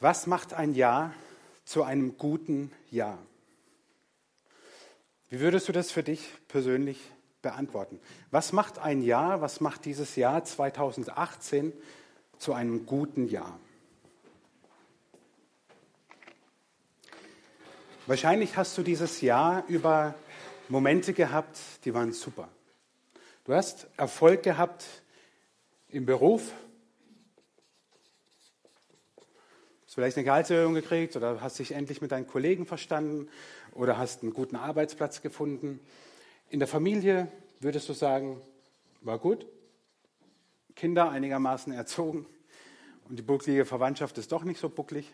Was macht ein Jahr zu einem guten Jahr? Wie würdest du das für dich persönlich beantworten? Was macht ein Jahr, was macht dieses Jahr 2018 zu einem guten Jahr? Wahrscheinlich hast du dieses Jahr über Momente gehabt, die waren super. Du hast Erfolg gehabt im Beruf, hast vielleicht eine Gehaltserhöhung gekriegt oder hast dich endlich mit deinen Kollegen verstanden oder hast einen guten Arbeitsplatz gefunden. In der Familie würdest du sagen, war gut, Kinder einigermaßen erzogen und die bucklige Verwandtschaft ist doch nicht so bucklig.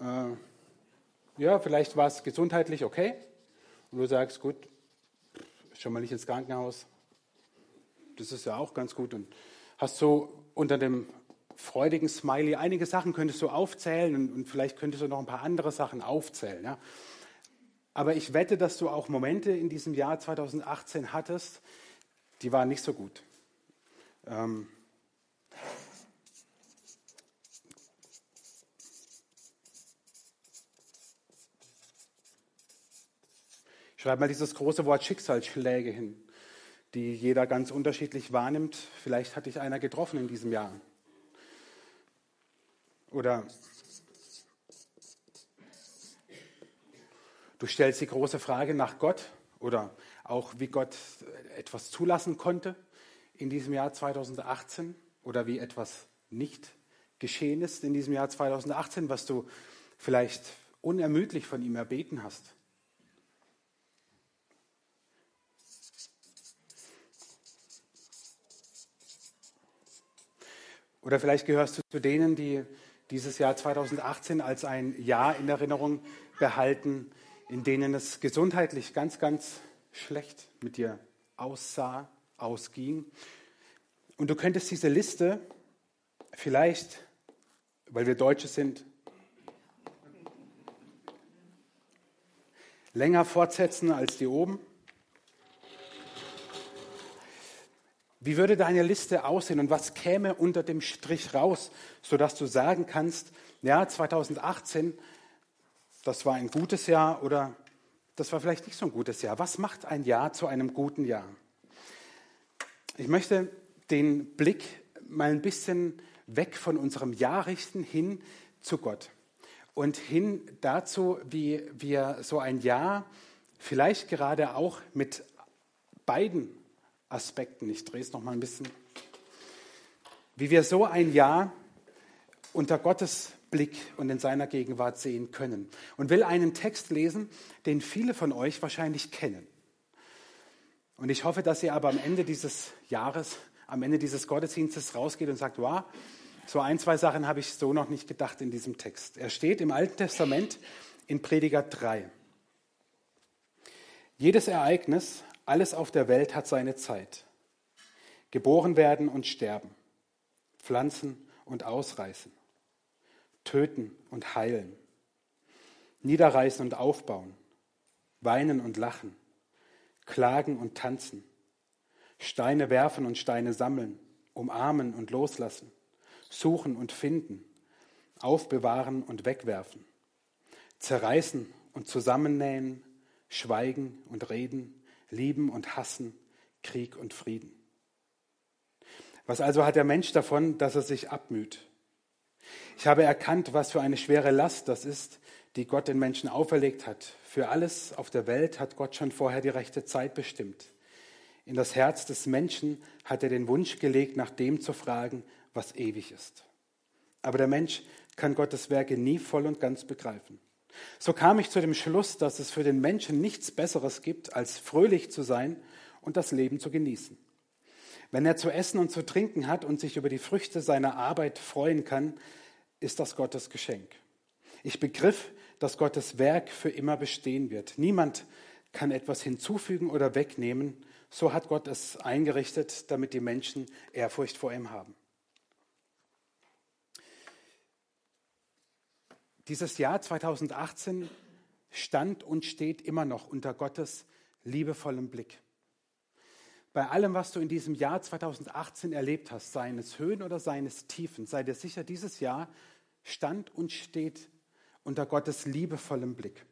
Äh, ja, vielleicht war es gesundheitlich okay und du sagst, gut, schon mal nicht ins Krankenhaus. Das ist ja auch ganz gut und hast so unter dem freudigen Smiley einige Sachen könntest du aufzählen und, und vielleicht könntest du noch ein paar andere Sachen aufzählen. Ja? Aber ich wette, dass du auch Momente in diesem Jahr 2018 hattest, die waren nicht so gut. Ähm, Schreib mal dieses große Wort Schicksalsschläge hin, die jeder ganz unterschiedlich wahrnimmt. Vielleicht hat dich einer getroffen in diesem Jahr. Oder du stellst die große Frage nach Gott oder auch wie Gott etwas zulassen konnte in diesem Jahr 2018 oder wie etwas nicht geschehen ist in diesem Jahr 2018, was du vielleicht unermüdlich von ihm erbeten hast. Oder vielleicht gehörst du zu denen, die dieses Jahr 2018 als ein Jahr in Erinnerung behalten, in denen es gesundheitlich ganz, ganz schlecht mit dir aussah, ausging. Und du könntest diese Liste vielleicht, weil wir Deutsche sind, länger fortsetzen als die oben. Wie würde deine Liste aussehen und was käme unter dem Strich raus, sodass du sagen kannst, ja, 2018, das war ein gutes Jahr oder das war vielleicht nicht so ein gutes Jahr. Was macht ein Jahr zu einem guten Jahr? Ich möchte den Blick mal ein bisschen weg von unserem Jahr richten hin zu Gott und hin dazu, wie wir so ein Jahr vielleicht gerade auch mit beiden Aspekten. Ich drehe es noch mal ein bisschen. Wie wir so ein Jahr unter Gottes Blick und in seiner Gegenwart sehen können. Und will einen Text lesen, den viele von euch wahrscheinlich kennen. Und ich hoffe, dass ihr aber am Ende dieses Jahres, am Ende dieses Gottesdienstes rausgeht und sagt, wow, so ein, zwei Sachen habe ich so noch nicht gedacht in diesem Text. Er steht im Alten Testament in Prediger 3. Jedes Ereignis alles auf der Welt hat seine Zeit. Geboren werden und sterben, pflanzen und ausreißen, töten und heilen, niederreißen und aufbauen, weinen und lachen, klagen und tanzen, Steine werfen und Steine sammeln, umarmen und loslassen, suchen und finden, aufbewahren und wegwerfen, zerreißen und zusammennähen, schweigen und reden, Lieben und Hassen, Krieg und Frieden. Was also hat der Mensch davon, dass er sich abmüht? Ich habe erkannt, was für eine schwere Last das ist, die Gott den Menschen auferlegt hat. Für alles auf der Welt hat Gott schon vorher die rechte Zeit bestimmt. In das Herz des Menschen hat er den Wunsch gelegt, nach dem zu fragen, was ewig ist. Aber der Mensch kann Gottes Werke nie voll und ganz begreifen. So kam ich zu dem Schluss, dass es für den Menschen nichts Besseres gibt, als fröhlich zu sein und das Leben zu genießen. Wenn er zu essen und zu trinken hat und sich über die Früchte seiner Arbeit freuen kann, ist das Gottes Geschenk. Ich begriff, dass Gottes Werk für immer bestehen wird. Niemand kann etwas hinzufügen oder wegnehmen. So hat Gott es eingerichtet, damit die Menschen Ehrfurcht vor ihm haben. Dieses Jahr 2018 stand und steht immer noch unter Gottes liebevollem Blick. Bei allem, was du in diesem Jahr 2018 erlebt hast, seien es Höhen oder seien es Tiefen, sei dir sicher, dieses Jahr stand und steht unter Gottes liebevollem Blick.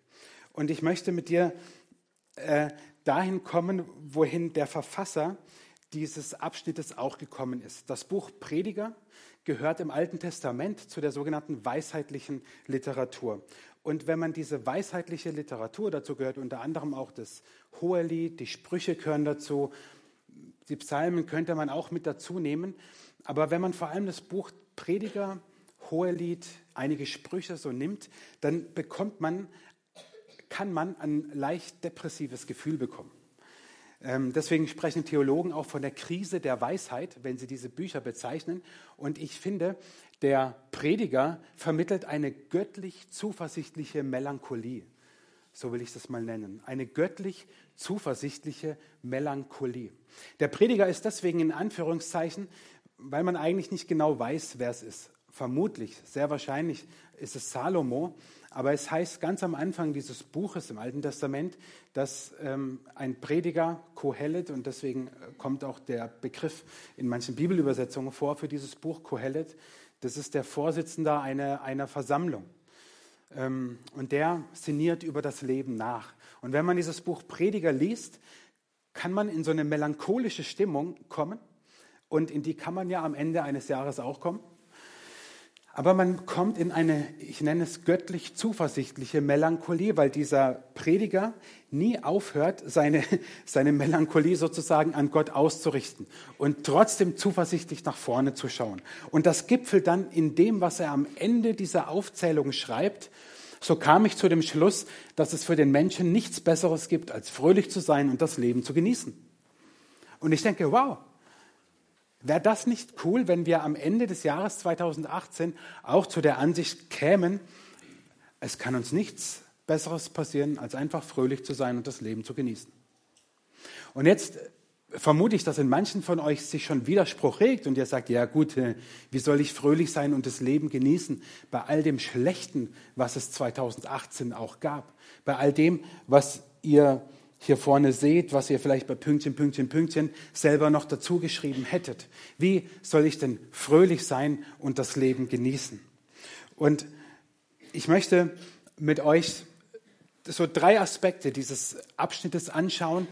Und ich möchte mit dir äh, dahin kommen, wohin der Verfasser dieses Abschnittes auch gekommen ist. Das Buch Prediger gehört im Alten Testament zu der sogenannten weisheitlichen Literatur. Und wenn man diese weisheitliche Literatur, dazu gehört unter anderem auch das Hohelied, die Sprüche gehören dazu, die Psalmen könnte man auch mit dazu nehmen. Aber wenn man vor allem das Buch Prediger, Hohelied, einige Sprüche so nimmt, dann bekommt man, kann man ein leicht depressives Gefühl bekommen. Ähm, deswegen sprechen Theologen auch von der Krise der Weisheit, wenn sie diese Bücher bezeichnen. Und ich finde, der Prediger vermittelt eine göttlich zuversichtliche Melancholie. So will ich das mal nennen. Eine göttlich zuversichtliche Melancholie. Der Prediger ist deswegen in Anführungszeichen, weil man eigentlich nicht genau weiß, wer es ist. Vermutlich, sehr wahrscheinlich ist es Salomo, aber es heißt ganz am Anfang dieses Buches im Alten Testament, dass ähm, ein Prediger, Kohelet, und deswegen äh, kommt auch der Begriff in manchen Bibelübersetzungen vor für dieses Buch Kohelet, das ist der Vorsitzende einer, einer Versammlung. Ähm, und der sinniert über das Leben nach. Und wenn man dieses Buch Prediger liest, kann man in so eine melancholische Stimmung kommen. Und in die kann man ja am Ende eines Jahres auch kommen. Aber man kommt in eine, ich nenne es göttlich zuversichtliche Melancholie, weil dieser Prediger nie aufhört, seine, seine Melancholie sozusagen an Gott auszurichten und trotzdem zuversichtlich nach vorne zu schauen. Und das gipfelt dann in dem, was er am Ende dieser Aufzählung schreibt. So kam ich zu dem Schluss, dass es für den Menschen nichts Besseres gibt, als fröhlich zu sein und das Leben zu genießen. Und ich denke, wow, Wäre das nicht cool, wenn wir am Ende des Jahres 2018 auch zu der Ansicht kämen, es kann uns nichts Besseres passieren, als einfach fröhlich zu sein und das Leben zu genießen. Und jetzt vermute ich, dass in manchen von euch sich schon Widerspruch regt und ihr sagt, ja gut, äh, wie soll ich fröhlich sein und das Leben genießen bei all dem Schlechten, was es 2018 auch gab, bei all dem, was ihr hier vorne seht, was ihr vielleicht bei Pünktchen, Pünktchen, Pünktchen selber noch dazu geschrieben hättet. Wie soll ich denn fröhlich sein und das Leben genießen? Und ich möchte mit euch so drei Aspekte dieses Abschnittes anschauen,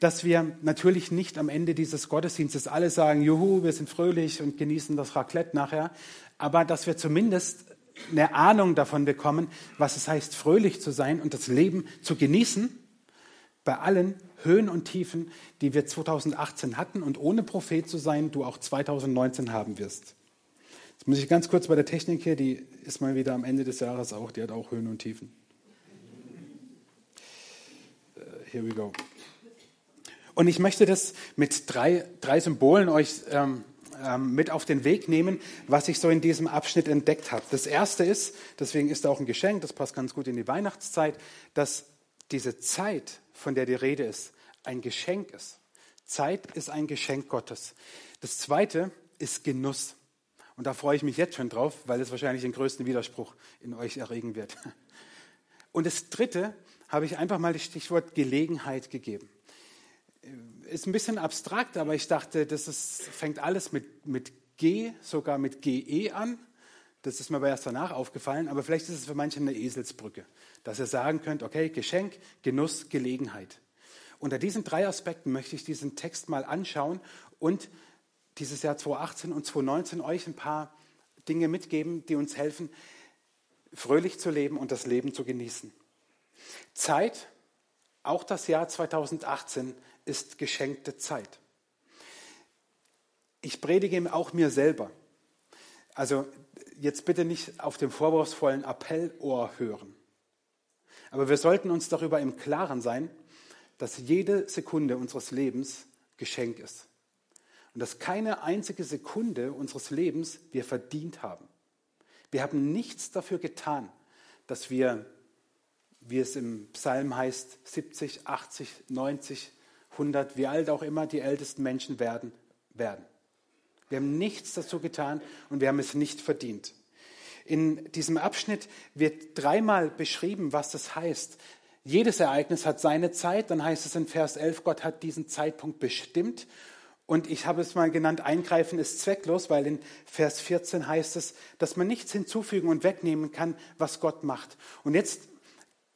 dass wir natürlich nicht am Ende dieses Gottesdienstes alle sagen, juhu, wir sind fröhlich und genießen das Raclette nachher, aber dass wir zumindest eine Ahnung davon bekommen, was es heißt, fröhlich zu sein und das Leben zu genießen bei allen Höhen und Tiefen, die wir 2018 hatten und ohne Prophet zu sein, du auch 2019 haben wirst. Jetzt muss ich ganz kurz bei der Technik hier, die ist mal wieder am Ende des Jahres auch, die hat auch Höhen und Tiefen. Uh, here we go. Und ich möchte das mit drei, drei Symbolen euch ähm, ähm, mit auf den Weg nehmen, was ich so in diesem Abschnitt entdeckt habe. Das erste ist, deswegen ist auch ein Geschenk, das passt ganz gut in die Weihnachtszeit, dass diese Zeit, von der die Rede ist, ein Geschenk ist. Zeit ist ein Geschenk Gottes. Das zweite ist Genuss. Und da freue ich mich jetzt schon drauf, weil es wahrscheinlich den größten Widerspruch in euch erregen wird. Und das dritte habe ich einfach mal das Stichwort Gelegenheit gegeben. Ist ein bisschen abstrakt, aber ich dachte, das ist, fängt alles mit, mit G, sogar mit GE an. Das ist mir aber erst danach aufgefallen, aber vielleicht ist es für manche eine Eselsbrücke dass ihr sagen könnt, okay, Geschenk, Genuss, Gelegenheit. Unter diesen drei Aspekten möchte ich diesen Text mal anschauen und dieses Jahr 2018 und 2019 euch ein paar Dinge mitgeben, die uns helfen, fröhlich zu leben und das Leben zu genießen. Zeit, auch das Jahr 2018 ist geschenkte Zeit. Ich predige auch mir selber. Also jetzt bitte nicht auf dem vorwurfsvollen Appellohr hören. Aber wir sollten uns darüber im Klaren sein, dass jede Sekunde unseres Lebens Geschenk ist. Und dass keine einzige Sekunde unseres Lebens wir verdient haben. Wir haben nichts dafür getan, dass wir, wie es im Psalm heißt, 70, 80, 90, 100, wie alt auch immer die ältesten Menschen werden, werden. Wir haben nichts dazu getan und wir haben es nicht verdient. In diesem Abschnitt wird dreimal beschrieben, was das heißt. Jedes Ereignis hat seine Zeit. Dann heißt es in Vers 11, Gott hat diesen Zeitpunkt bestimmt. Und ich habe es mal genannt, eingreifen ist zwecklos, weil in Vers 14 heißt es, dass man nichts hinzufügen und wegnehmen kann, was Gott macht. Und jetzt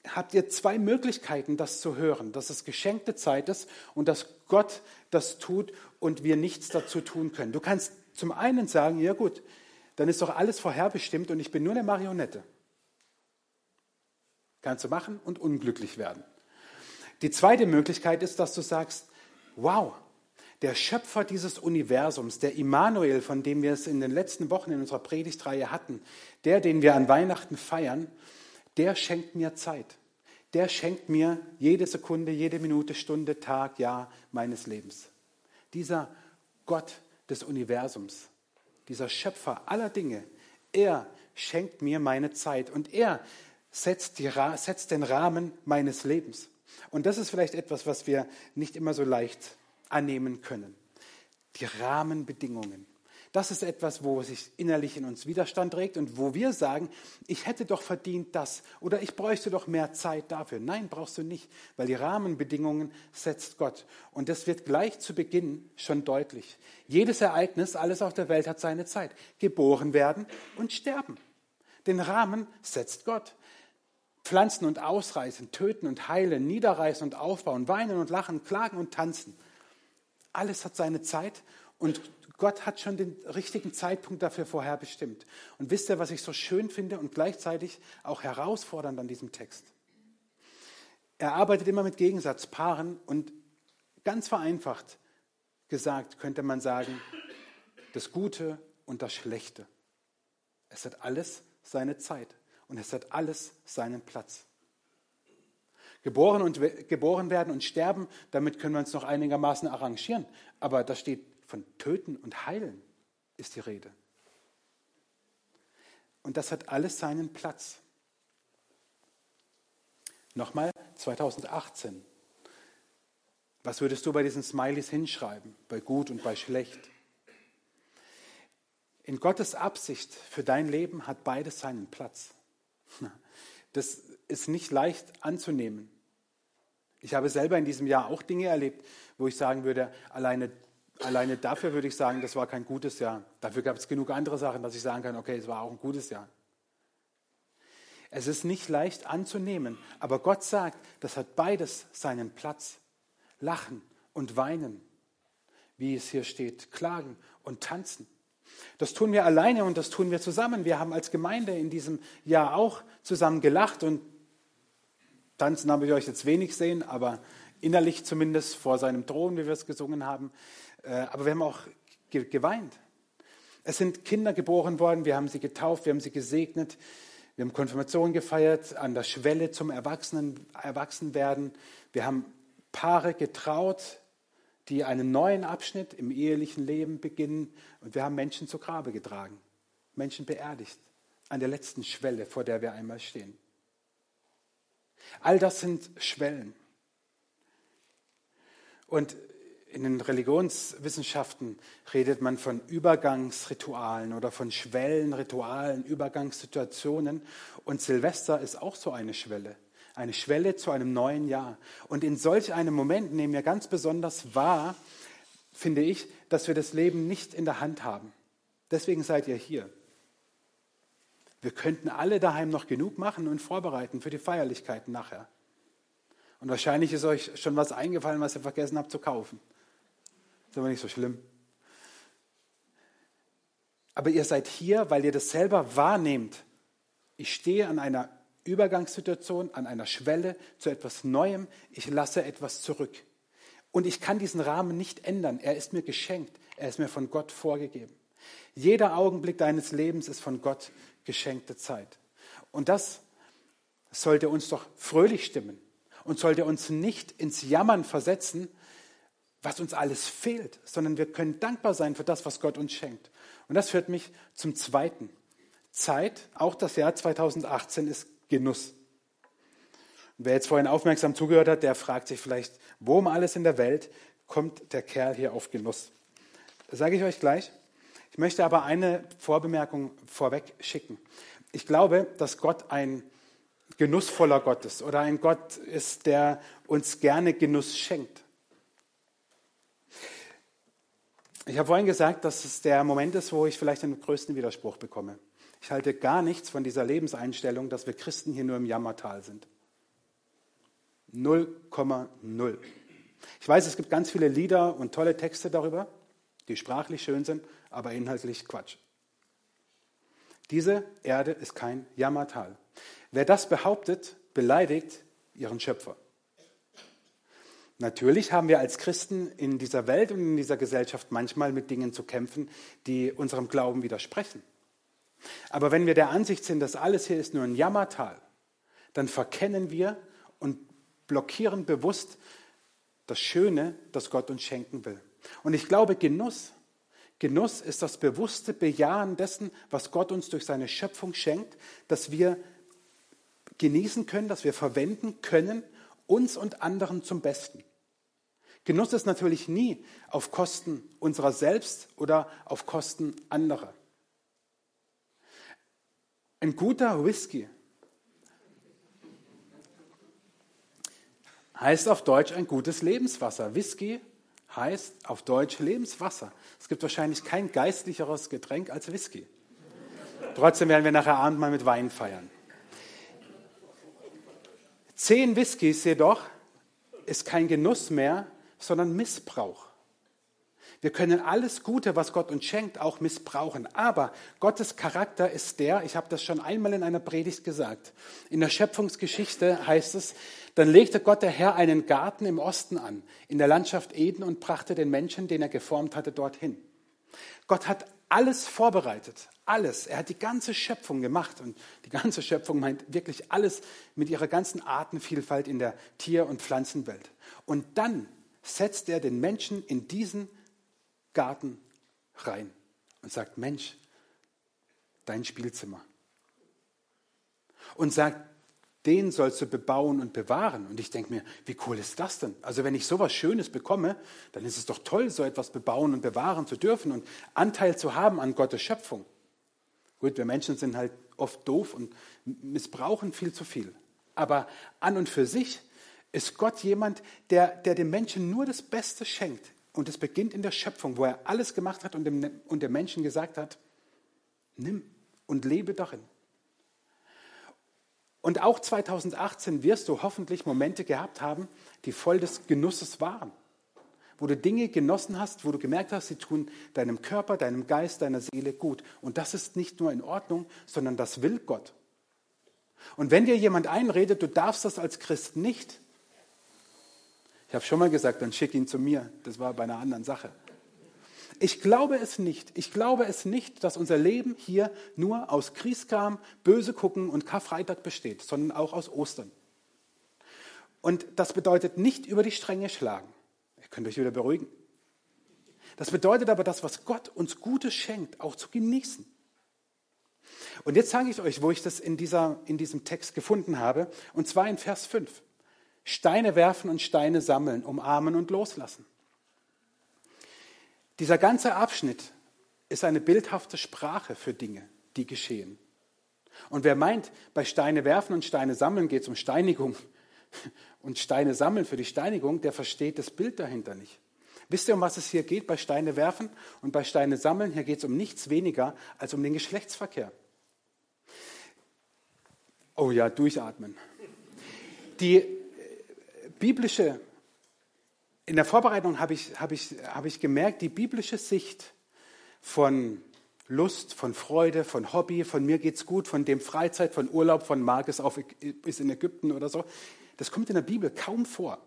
habt ihr zwei Möglichkeiten, das zu hören, dass es geschenkte Zeit ist und dass Gott das tut und wir nichts dazu tun können. Du kannst zum einen sagen, ja gut, dann ist doch alles vorherbestimmt und ich bin nur eine Marionette. Kannst du machen und unglücklich werden. Die zweite Möglichkeit ist, dass du sagst, wow, der Schöpfer dieses Universums, der Immanuel, von dem wir es in den letzten Wochen in unserer Predigtreihe hatten, der, den wir an Weihnachten feiern, der schenkt mir Zeit. Der schenkt mir jede Sekunde, jede Minute, Stunde, Tag, Jahr meines Lebens. Dieser Gott des Universums, dieser Schöpfer aller Dinge, er schenkt mir meine Zeit und er setzt, die, setzt den Rahmen meines Lebens. Und das ist vielleicht etwas, was wir nicht immer so leicht annehmen können. Die Rahmenbedingungen. Das ist etwas, wo sich innerlich in uns Widerstand regt und wo wir sagen, ich hätte doch verdient das oder ich bräuchte doch mehr Zeit dafür. Nein, brauchst du nicht, weil die Rahmenbedingungen setzt Gott. Und das wird gleich zu Beginn schon deutlich. Jedes Ereignis, alles auf der Welt hat seine Zeit. Geboren werden und sterben. Den Rahmen setzt Gott. Pflanzen und ausreißen, töten und heilen, niederreißen und aufbauen, weinen und lachen, klagen und tanzen. Alles hat seine Zeit und Gott hat schon den richtigen Zeitpunkt dafür vorherbestimmt. Und wisst ihr, was ich so schön finde und gleichzeitig auch herausfordernd an diesem Text? Er arbeitet immer mit Gegensatzpaaren und ganz vereinfacht gesagt könnte man sagen, das Gute und das Schlechte. Es hat alles seine Zeit und es hat alles seinen Platz. Geboren, und, geboren werden und sterben, damit können wir uns noch einigermaßen arrangieren. Aber da steht von töten und heilen ist die Rede. Und das hat alles seinen Platz. Nochmal 2018. Was würdest du bei diesen Smileys hinschreiben, bei gut und bei schlecht? In Gottes Absicht für dein Leben hat beides seinen Platz. Das ist nicht leicht anzunehmen. Ich habe selber in diesem Jahr auch Dinge erlebt, wo ich sagen würde, alleine, alleine dafür würde ich sagen, das war kein gutes Jahr. Dafür gab es genug andere Sachen, dass ich sagen kann, okay, es war auch ein gutes Jahr. Es ist nicht leicht anzunehmen, aber Gott sagt, das hat beides seinen Platz. Lachen und weinen, wie es hier steht, klagen und tanzen. Das tun wir alleine und das tun wir zusammen. Wir haben als Gemeinde in diesem Jahr auch zusammen gelacht und tanzen habe ich euch jetzt wenig sehen, aber innerlich zumindest vor seinem Thron, wie wir es gesungen haben. Äh, aber wir haben auch geweint. Es sind Kinder geboren worden, wir haben sie getauft, wir haben sie gesegnet, wir haben Konfirmation gefeiert, an der Schwelle zum Erwachsenen, Erwachsenwerden. Wir haben Paare getraut, die einen neuen Abschnitt im ehelichen Leben beginnen. Und wir haben Menschen zu Grabe getragen, Menschen beerdigt, an der letzten Schwelle, vor der wir einmal stehen. All das sind Schwellen. Und in den Religionswissenschaften redet man von Übergangsritualen oder von Schwellen, Ritualen, Übergangssituationen. Und Silvester ist auch so eine Schwelle eine Schwelle zu einem neuen Jahr. Und in solch einem Moment nehmen wir ganz besonders wahr, finde ich, dass wir das Leben nicht in der Hand haben. Deswegen seid ihr hier. Wir könnten alle daheim noch genug machen und vorbereiten für die Feierlichkeiten nachher. Und wahrscheinlich ist euch schon was eingefallen, was ihr vergessen habt zu kaufen. Ist aber nicht so schlimm. Aber ihr seid hier, weil ihr das selber wahrnehmt. Ich stehe an einer Übergangssituation, an einer Schwelle zu etwas Neuem. Ich lasse etwas zurück. Und ich kann diesen Rahmen nicht ändern. Er ist mir geschenkt. Er ist mir von Gott vorgegeben. Jeder Augenblick deines Lebens ist von Gott geschenkte Zeit. Und das sollte uns doch fröhlich stimmen und sollte uns nicht ins Jammern versetzen, was uns alles fehlt, sondern wir können dankbar sein für das, was Gott uns schenkt. Und das führt mich zum Zweiten. Zeit, auch das Jahr 2018 ist Genuss. Wer jetzt vorhin aufmerksam zugehört hat, der fragt sich vielleicht, wo um alles in der Welt kommt der Kerl hier auf Genuss? Das sage ich euch gleich. Ich möchte aber eine Vorbemerkung vorweg schicken. Ich glaube, dass Gott ein genussvoller Gott ist oder ein Gott ist, der uns gerne Genuss schenkt. Ich habe vorhin gesagt, dass es der Moment ist, wo ich vielleicht den größten Widerspruch bekomme. Ich halte gar nichts von dieser Lebenseinstellung, dass wir Christen hier nur im Jammertal sind. 0,0. Ich weiß, es gibt ganz viele Lieder und tolle Texte darüber, die sprachlich schön sind, aber inhaltlich Quatsch. Diese Erde ist kein Jammertal. Wer das behauptet, beleidigt ihren Schöpfer. Natürlich haben wir als Christen in dieser Welt und in dieser Gesellschaft manchmal mit Dingen zu kämpfen, die unserem Glauben widersprechen. Aber wenn wir der Ansicht sind, dass alles hier ist nur ein Jammertal, dann verkennen wir und blockieren bewusst das Schöne, das Gott uns schenken will. Und ich glaube, Genuss, Genuss ist das bewusste Bejahen dessen, was Gott uns durch seine Schöpfung schenkt, dass wir genießen können, dass wir verwenden können, uns und anderen zum Besten. Genuss ist natürlich nie auf Kosten unserer selbst oder auf Kosten anderer. Ein guter Whisky heißt auf Deutsch ein gutes Lebenswasser. Whisky heißt auf Deutsch Lebenswasser. Es gibt wahrscheinlich kein geistlicheres Getränk als Whisky. Trotzdem werden wir nachher Abend mal mit Wein feiern. Zehn Whiskys jedoch ist kein Genuss mehr, sondern Missbrauch. Wir können alles Gute, was Gott uns schenkt, auch missbrauchen. Aber Gottes Charakter ist der, ich habe das schon einmal in einer Predigt gesagt, in der Schöpfungsgeschichte heißt es, dann legte Gott der Herr einen Garten im Osten an, in der Landschaft Eden und brachte den Menschen, den er geformt hatte, dorthin. Gott hat alles vorbereitet, alles. Er hat die ganze Schöpfung gemacht und die ganze Schöpfung meint wirklich alles mit ihrer ganzen Artenvielfalt in der Tier- und Pflanzenwelt. Und dann setzt er den Menschen in diesen Garten rein und sagt, Mensch, dein Spielzimmer. Und sagt, den sollst du bebauen und bewahren. Und ich denke mir, wie cool ist das denn? Also wenn ich sowas Schönes bekomme, dann ist es doch toll, so etwas bebauen und bewahren zu dürfen und Anteil zu haben an Gottes Schöpfung. Gut, wir Menschen sind halt oft doof und missbrauchen viel zu viel. Aber an und für sich ist Gott jemand, der, der dem Menschen nur das Beste schenkt. Und es beginnt in der Schöpfung, wo er alles gemacht hat und dem, und dem Menschen gesagt hat, nimm und lebe darin. Und auch 2018 wirst du hoffentlich Momente gehabt haben, die voll des Genusses waren. Wo du Dinge genossen hast, wo du gemerkt hast, sie tun deinem Körper, deinem Geist, deiner Seele gut. Und das ist nicht nur in Ordnung, sondern das will Gott. Und wenn dir jemand einredet, du darfst das als Christ nicht, ich habe schon mal gesagt, dann schick ihn zu mir. Das war bei einer anderen Sache. Ich glaube es nicht. Ich glaube es nicht, dass unser Leben hier nur aus Kriegskram, böse gucken und Karfreitag besteht, sondern auch aus Ostern. Und das bedeutet nicht über die Stränge schlagen. Ihr könnt euch wieder beruhigen. Das bedeutet aber, das, was Gott uns Gutes schenkt, auch zu genießen. Und jetzt sage ich euch, wo ich das in, dieser, in diesem Text gefunden habe, und zwar in Vers 5. Steine werfen und Steine sammeln, umarmen und loslassen. Dieser ganze Abschnitt ist eine bildhafte Sprache für Dinge, die geschehen. Und wer meint, bei Steine werfen und Steine sammeln geht es um Steinigung und Steine sammeln für die Steinigung, der versteht das Bild dahinter nicht. Wisst ihr, um was es hier geht bei Steine werfen und bei Steine sammeln? Hier geht es um nichts weniger als um den Geschlechtsverkehr. Oh ja, durchatmen. Die biblische, in der Vorbereitung habe ich, habe ich, habe ich gemerkt, die biblische Sicht von Lust, von Freude, von Hobby, von mir geht's gut, von dem Freizeit, von Urlaub, von Markes auf ist in Ägypten oder so, das kommt in der Bibel kaum vor.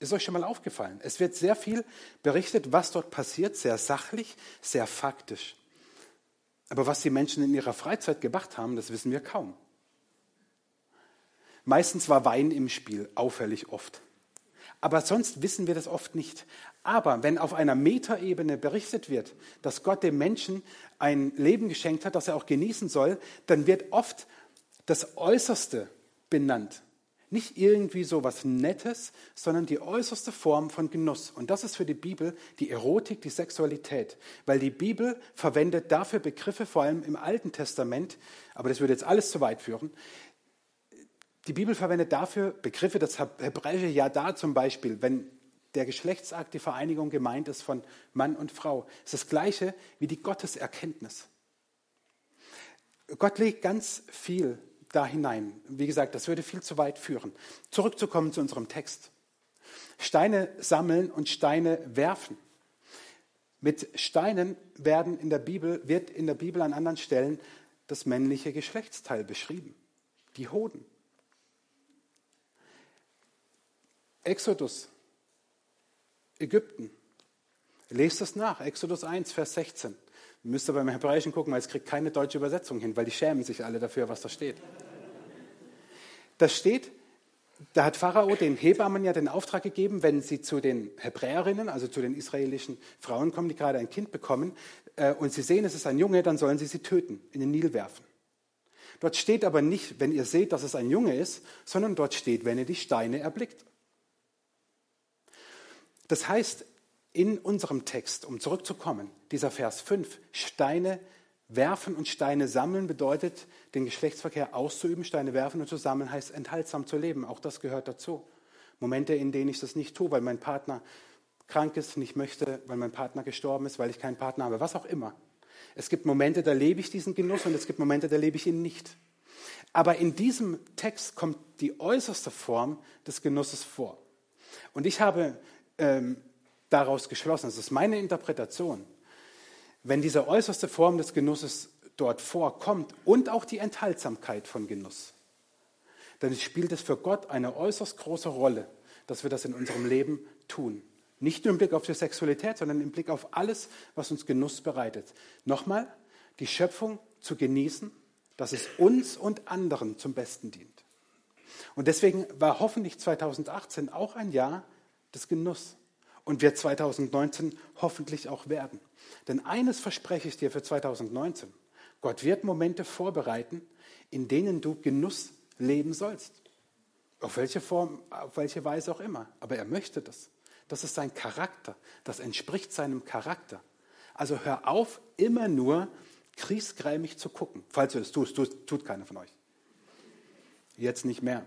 Ist euch schon mal aufgefallen? Es wird sehr viel berichtet, was dort passiert, sehr sachlich, sehr faktisch. Aber was die Menschen in ihrer Freizeit gemacht haben, das wissen wir kaum. Meistens war Wein im Spiel, auffällig oft. Aber sonst wissen wir das oft nicht. Aber wenn auf einer Metaebene berichtet wird, dass Gott dem Menschen ein Leben geschenkt hat, das er auch genießen soll, dann wird oft das Äußerste benannt. Nicht irgendwie so was Nettes, sondern die äußerste Form von Genuss. Und das ist für die Bibel die Erotik, die Sexualität. Weil die Bibel verwendet dafür Begriffe, vor allem im Alten Testament, aber das würde jetzt alles zu weit führen, die Bibel verwendet dafür Begriffe, das hebräische Yada zum Beispiel, wenn der Geschlechtsakt, die Vereinigung gemeint ist von Mann und Frau. Es ist das gleiche wie die Gotteserkenntnis. Gott legt ganz viel da hinein. Wie gesagt, das würde viel zu weit führen. Zurückzukommen zu unserem Text. Steine sammeln und Steine werfen. Mit Steinen werden in der Bibel, wird in der Bibel an anderen Stellen das männliche Geschlechtsteil beschrieben. Die Hoden. Exodus, Ägypten. Lest es nach, Exodus 1, Vers 16. Müsst ihr beim Hebräischen gucken, weil es kriegt keine deutsche Übersetzung hin, weil die schämen sich alle dafür, was da steht. Das steht, da hat Pharao den Hebammen ja den Auftrag gegeben, wenn sie zu den Hebräerinnen, also zu den israelischen Frauen kommen, die gerade ein Kind bekommen, äh, und sie sehen, es ist ein Junge, dann sollen sie sie töten, in den Nil werfen. Dort steht aber nicht, wenn ihr seht, dass es ein Junge ist, sondern dort steht, wenn ihr die Steine erblickt. Das heißt, in unserem Text, um zurückzukommen, dieser Vers 5, Steine werfen und Steine sammeln bedeutet, den Geschlechtsverkehr auszuüben. Steine werfen und zu sammeln heißt enthaltsam zu leben. Auch das gehört dazu. Momente, in denen ich das nicht tue, weil mein Partner krank ist, nicht möchte, weil mein Partner gestorben ist, weil ich keinen Partner habe, was auch immer. Es gibt Momente, da lebe ich diesen Genuss und es gibt Momente, da lebe ich ihn nicht. Aber in diesem Text kommt die äußerste Form des Genusses vor. Und ich habe ähm, daraus geschlossen, das ist meine Interpretation, wenn diese äußerste Form des Genusses dort vorkommt und auch die Enthaltsamkeit von Genuss, dann spielt es für Gott eine äußerst große Rolle, dass wir das in unserem Leben tun. Nicht nur im Blick auf die Sexualität, sondern im Blick auf alles, was uns Genuss bereitet. Nochmal, die Schöpfung zu genießen, dass es uns und anderen zum Besten dient. Und deswegen war hoffentlich 2018 auch ein Jahr des Genusses und wird 2019 hoffentlich auch werden. Denn eines verspreche ich dir für 2019. Gott wird Momente vorbereiten, in denen du Genuss leben sollst. Auf welche Form, auf welche Weise auch immer. Aber er möchte das. Das ist sein Charakter. Das entspricht seinem Charakter. Also hör auf, immer nur kriesgrämig zu gucken. Falls du es tust, tut keiner von euch. Jetzt nicht mehr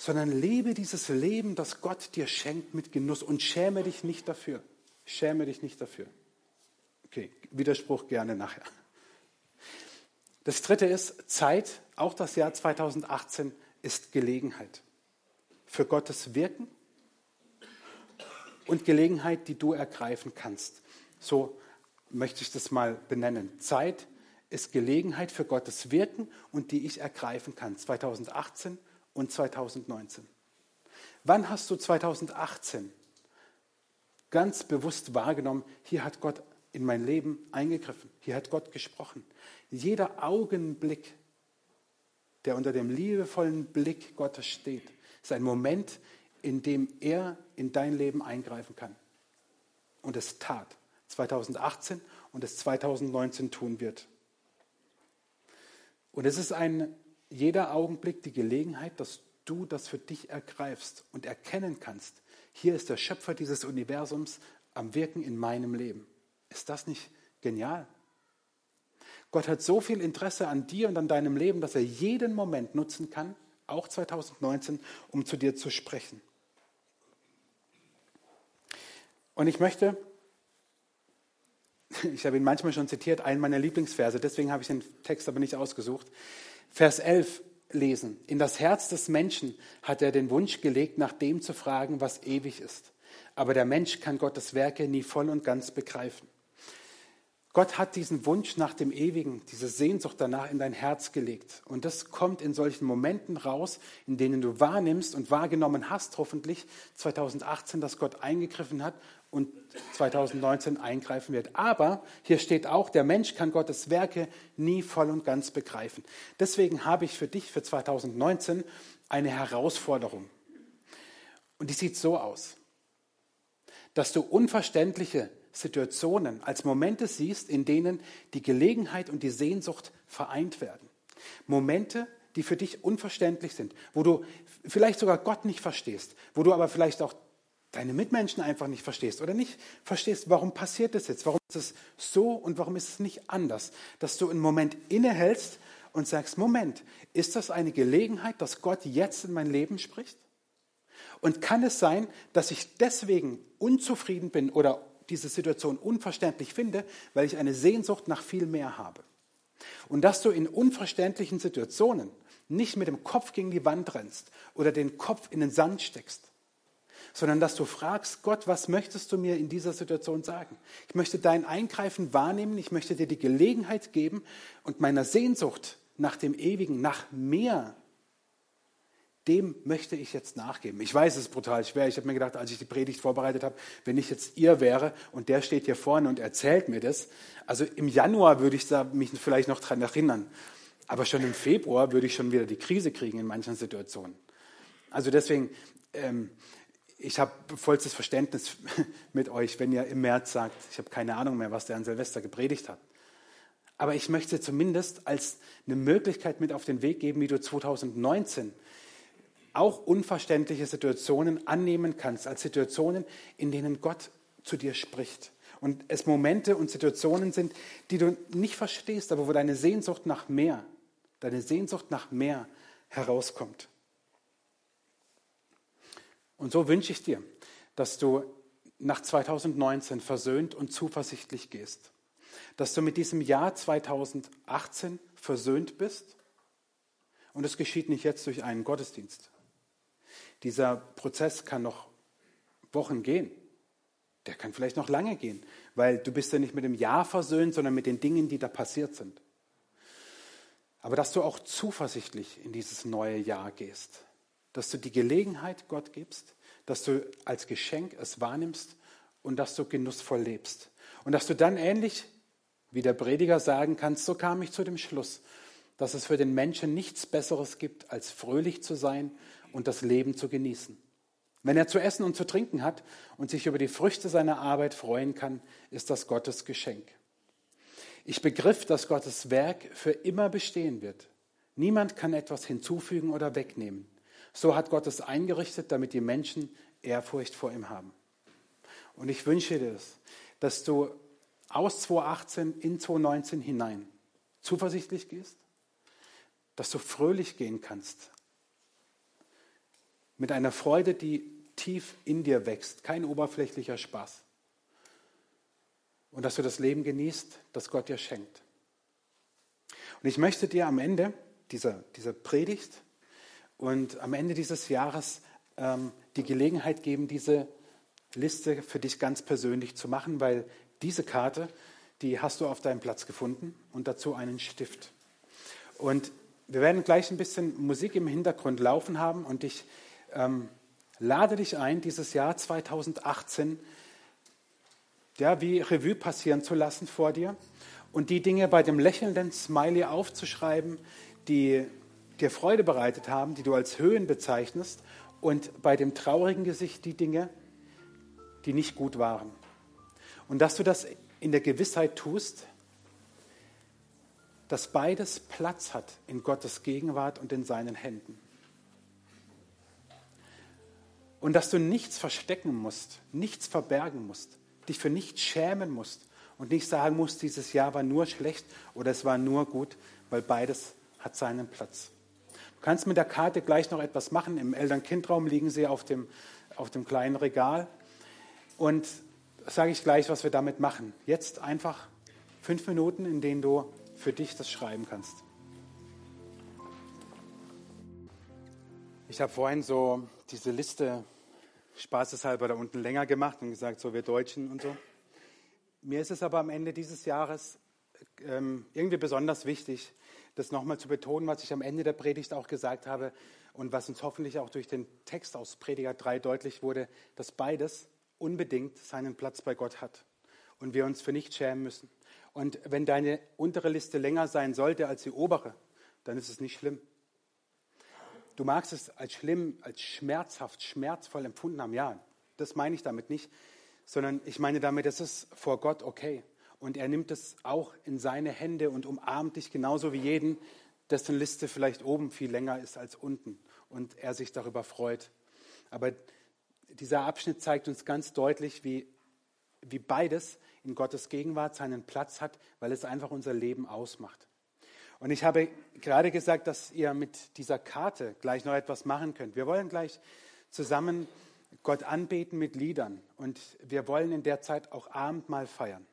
sondern lebe dieses Leben, das Gott dir schenkt mit Genuss und schäme dich nicht dafür. Schäme dich nicht dafür. Okay, Widerspruch gerne nachher. Das dritte ist Zeit, auch das Jahr 2018 ist Gelegenheit für Gottes Wirken und Gelegenheit, die du ergreifen kannst. So möchte ich das mal benennen. Zeit ist Gelegenheit für Gottes Wirken und die ich ergreifen kann. 2018 und 2019? Wann hast du 2018 ganz bewusst wahrgenommen, hier hat Gott in mein Leben eingegriffen, hier hat Gott gesprochen? Jeder Augenblick, der unter dem liebevollen Blick Gottes steht, ist ein Moment, in dem er in dein Leben eingreifen kann. Und es tat 2018 und es 2019 tun wird. Und es ist ein jeder Augenblick die Gelegenheit, dass du das für dich ergreifst und erkennen kannst, hier ist der Schöpfer dieses Universums am Wirken in meinem Leben. Ist das nicht genial? Gott hat so viel Interesse an dir und an deinem Leben, dass er jeden Moment nutzen kann, auch 2019, um zu dir zu sprechen. Und ich möchte, ich habe ihn manchmal schon zitiert, einen meiner Lieblingsverse, deswegen habe ich den Text aber nicht ausgesucht. Vers 11 lesen. In das Herz des Menschen hat er den Wunsch gelegt, nach dem zu fragen, was ewig ist. Aber der Mensch kann Gottes Werke nie voll und ganz begreifen. Gott hat diesen Wunsch nach dem Ewigen, diese Sehnsucht danach in dein Herz gelegt. Und das kommt in solchen Momenten raus, in denen du wahrnimmst und wahrgenommen hast, hoffentlich 2018, dass Gott eingegriffen hat und 2019 eingreifen wird. Aber hier steht auch, der Mensch kann Gottes Werke nie voll und ganz begreifen. Deswegen habe ich für dich für 2019 eine Herausforderung. Und die sieht so aus, dass du unverständliche Situationen als Momente siehst, in denen die Gelegenheit und die Sehnsucht vereint werden. Momente, die für dich unverständlich sind, wo du vielleicht sogar Gott nicht verstehst, wo du aber vielleicht auch deine Mitmenschen einfach nicht verstehst oder nicht verstehst, warum passiert das jetzt, warum ist es so und warum ist es nicht anders, dass du einen Moment innehältst und sagst, Moment, ist das eine Gelegenheit, dass Gott jetzt in mein Leben spricht? Und kann es sein, dass ich deswegen unzufrieden bin oder diese Situation unverständlich finde, weil ich eine Sehnsucht nach viel mehr habe? Und dass du in unverständlichen Situationen nicht mit dem Kopf gegen die Wand rennst oder den Kopf in den Sand steckst, sondern dass du fragst, Gott, was möchtest du mir in dieser Situation sagen? Ich möchte dein Eingreifen wahrnehmen, ich möchte dir die Gelegenheit geben und meiner Sehnsucht nach dem Ewigen, nach mehr, dem möchte ich jetzt nachgeben. Ich weiß, es ist brutal schwer. Ich habe mir gedacht, als ich die Predigt vorbereitet habe, wenn ich jetzt ihr wäre und der steht hier vorne und erzählt mir das, also im Januar würde ich mich vielleicht noch daran erinnern, aber schon im Februar würde ich schon wieder die Krise kriegen in manchen Situationen. Also deswegen, ähm, ich habe vollstes Verständnis mit euch, wenn ihr im März sagt, ich habe keine Ahnung mehr, was der an Silvester gepredigt hat. Aber ich möchte zumindest als eine Möglichkeit mit auf den Weg geben, wie du 2019 auch unverständliche Situationen annehmen kannst, als Situationen, in denen Gott zu dir spricht. Und es Momente und Situationen sind, die du nicht verstehst, aber wo deine Sehnsucht nach mehr, deine Sehnsucht nach mehr herauskommt. Und so wünsche ich dir, dass du nach 2019 versöhnt und zuversichtlich gehst. Dass du mit diesem Jahr 2018 versöhnt bist. Und es geschieht nicht jetzt durch einen Gottesdienst. Dieser Prozess kann noch Wochen gehen. Der kann vielleicht noch lange gehen, weil du bist ja nicht mit dem Jahr versöhnt, sondern mit den Dingen, die da passiert sind. Aber dass du auch zuversichtlich in dieses neue Jahr gehst dass du die Gelegenheit Gott gibst, dass du als Geschenk es wahrnimmst und dass du genussvoll lebst. Und dass du dann ähnlich wie der Prediger sagen kannst, so kam ich zu dem Schluss, dass es für den Menschen nichts Besseres gibt, als fröhlich zu sein und das Leben zu genießen. Wenn er zu essen und zu trinken hat und sich über die Früchte seiner Arbeit freuen kann, ist das Gottes Geschenk. Ich begriff, dass Gottes Werk für immer bestehen wird. Niemand kann etwas hinzufügen oder wegnehmen. So hat Gott es eingerichtet, damit die Menschen Ehrfurcht vor ihm haben. Und ich wünsche dir das, dass du aus 2018 in 2019 hinein zuversichtlich gehst, dass du fröhlich gehen kannst, mit einer Freude, die tief in dir wächst, kein oberflächlicher Spaß. Und dass du das Leben genießt, das Gott dir schenkt. Und ich möchte dir am Ende dieser, dieser Predigt und am Ende dieses Jahres ähm, die Gelegenheit geben, diese Liste für dich ganz persönlich zu machen, weil diese Karte, die hast du auf deinem Platz gefunden und dazu einen Stift. Und wir werden gleich ein bisschen Musik im Hintergrund laufen haben und ich ähm, lade dich ein, dieses Jahr 2018 ja, wie Revue passieren zu lassen vor dir und die Dinge bei dem lächelnden Smiley aufzuschreiben, die dir Freude bereitet haben, die du als Höhen bezeichnest, und bei dem traurigen Gesicht die Dinge, die nicht gut waren. Und dass du das in der Gewissheit tust, dass beides Platz hat in Gottes Gegenwart und in seinen Händen. Und dass du nichts verstecken musst, nichts verbergen musst, dich für nichts schämen musst und nicht sagen musst, dieses Jahr war nur schlecht oder es war nur gut, weil beides hat seinen Platz. Du kannst mit der Karte gleich noch etwas machen. Im Eltern-Kind-Raum liegen sie auf dem, auf dem kleinen Regal. Und sage ich gleich, was wir damit machen. Jetzt einfach fünf Minuten, in denen du für dich das schreiben kannst. Ich habe vorhin so diese Liste spaßeshalber da unten länger gemacht und gesagt, so wir Deutschen und so. Mir ist es aber am Ende dieses Jahres ähm, irgendwie besonders wichtig, das nochmal zu betonen, was ich am Ende der Predigt auch gesagt habe und was uns hoffentlich auch durch den Text aus Prediger 3 deutlich wurde, dass beides unbedingt seinen Platz bei Gott hat und wir uns für nichts schämen müssen. Und wenn deine untere Liste länger sein sollte als die obere, dann ist es nicht schlimm. Du magst es als schlimm, als schmerzhaft, schmerzvoll empfunden haben, ja, das meine ich damit nicht, sondern ich meine damit, es ist vor Gott okay und er nimmt es auch in seine Hände und umarmt dich genauso wie jeden, dessen Liste vielleicht oben viel länger ist als unten und er sich darüber freut. Aber dieser Abschnitt zeigt uns ganz deutlich, wie, wie beides in Gottes Gegenwart seinen Platz hat, weil es einfach unser Leben ausmacht. Und ich habe gerade gesagt, dass ihr mit dieser Karte gleich noch etwas machen könnt. Wir wollen gleich zusammen Gott anbeten mit Liedern. Und wir wollen in der Zeit auch Abendmahl feiern.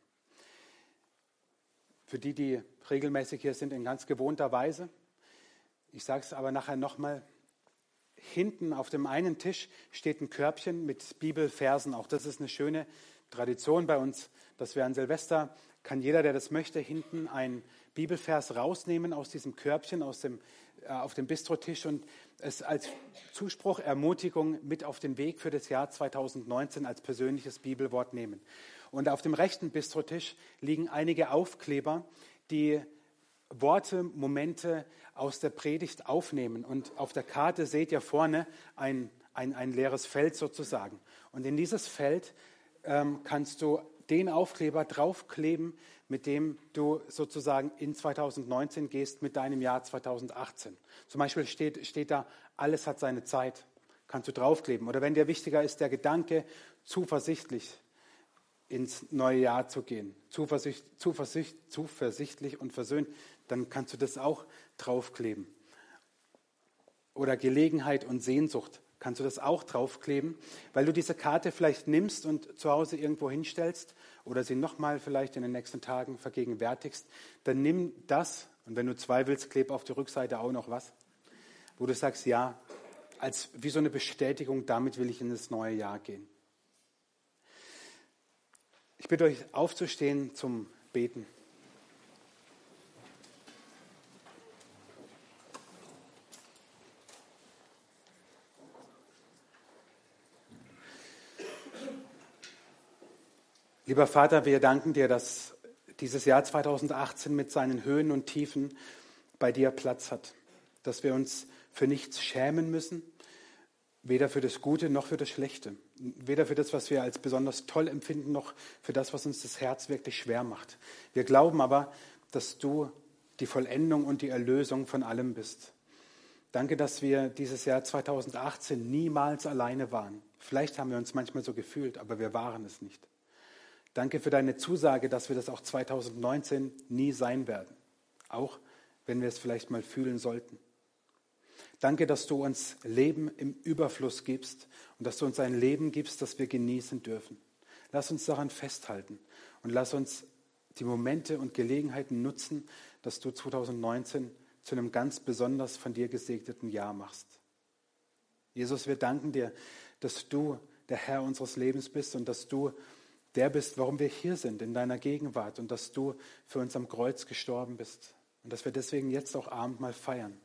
Für die, die regelmäßig hier sind, in ganz gewohnter Weise. Ich sage es aber nachher nochmal. Hinten auf dem einen Tisch steht ein Körbchen mit Bibelversen. Auch das ist eine schöne Tradition bei uns, dass wir an Silvester, kann jeder, der das möchte, hinten einen Bibelvers rausnehmen aus diesem Körbchen, aus dem, äh, auf dem Bistrotisch und es als Zuspruch, Ermutigung mit auf den Weg für das Jahr 2019 als persönliches Bibelwort nehmen. Und auf dem rechten Bistrotisch liegen einige Aufkleber, die Worte, Momente aus der Predigt aufnehmen. Und auf der Karte seht ihr vorne ein, ein, ein leeres Feld sozusagen. Und in dieses Feld ähm, kannst du den Aufkleber draufkleben, mit dem du sozusagen in 2019 gehst mit deinem Jahr 2018. Zum Beispiel steht, steht da, alles hat seine Zeit, kannst du draufkleben. Oder wenn dir wichtiger ist, der Gedanke, zuversichtlich ins neue Jahr zu gehen, zuversicht, zuversicht, zuversichtlich und versöhnt, dann kannst du das auch draufkleben. Oder Gelegenheit und Sehnsucht kannst du das auch draufkleben, weil du diese Karte vielleicht nimmst und zu Hause irgendwo hinstellst oder sie nochmal vielleicht in den nächsten Tagen vergegenwärtigst, dann nimm das und wenn du zwei willst, kleb auf die Rückseite auch noch was, wo du sagst, ja, als wie so eine Bestätigung, damit will ich in das neue Jahr gehen. Ich bitte euch aufzustehen zum Beten. Lieber Vater, wir danken dir, dass dieses Jahr 2018 mit seinen Höhen und Tiefen bei dir Platz hat, dass wir uns für nichts schämen müssen, weder für das Gute noch für das Schlechte, weder für das, was wir als besonders toll empfinden, noch für das, was uns das Herz wirklich schwer macht. Wir glauben aber, dass du die Vollendung und die Erlösung von allem bist. Danke, dass wir dieses Jahr 2018 niemals alleine waren. Vielleicht haben wir uns manchmal so gefühlt, aber wir waren es nicht. Danke für deine Zusage, dass wir das auch 2019 nie sein werden, auch wenn wir es vielleicht mal fühlen sollten. Danke, dass du uns Leben im Überfluss gibst und dass du uns ein Leben gibst, das wir genießen dürfen. Lass uns daran festhalten und lass uns die Momente und Gelegenheiten nutzen, dass du 2019 zu einem ganz besonders von dir gesegneten Jahr machst. Jesus, wir danken dir, dass du der Herr unseres Lebens bist und dass du der bist, warum wir hier sind, in deiner Gegenwart und dass du für uns am Kreuz gestorben bist und dass wir deswegen jetzt auch Abendmahl feiern.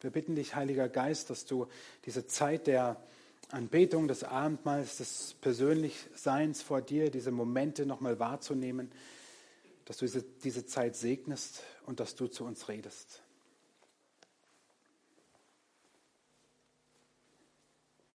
Wir bitten dich, Heiliger Geist, dass du diese Zeit der Anbetung, des Abendmahls, des Persönlichseins vor dir, diese Momente nochmal wahrzunehmen, dass du diese, diese Zeit segnest und dass du zu uns redest.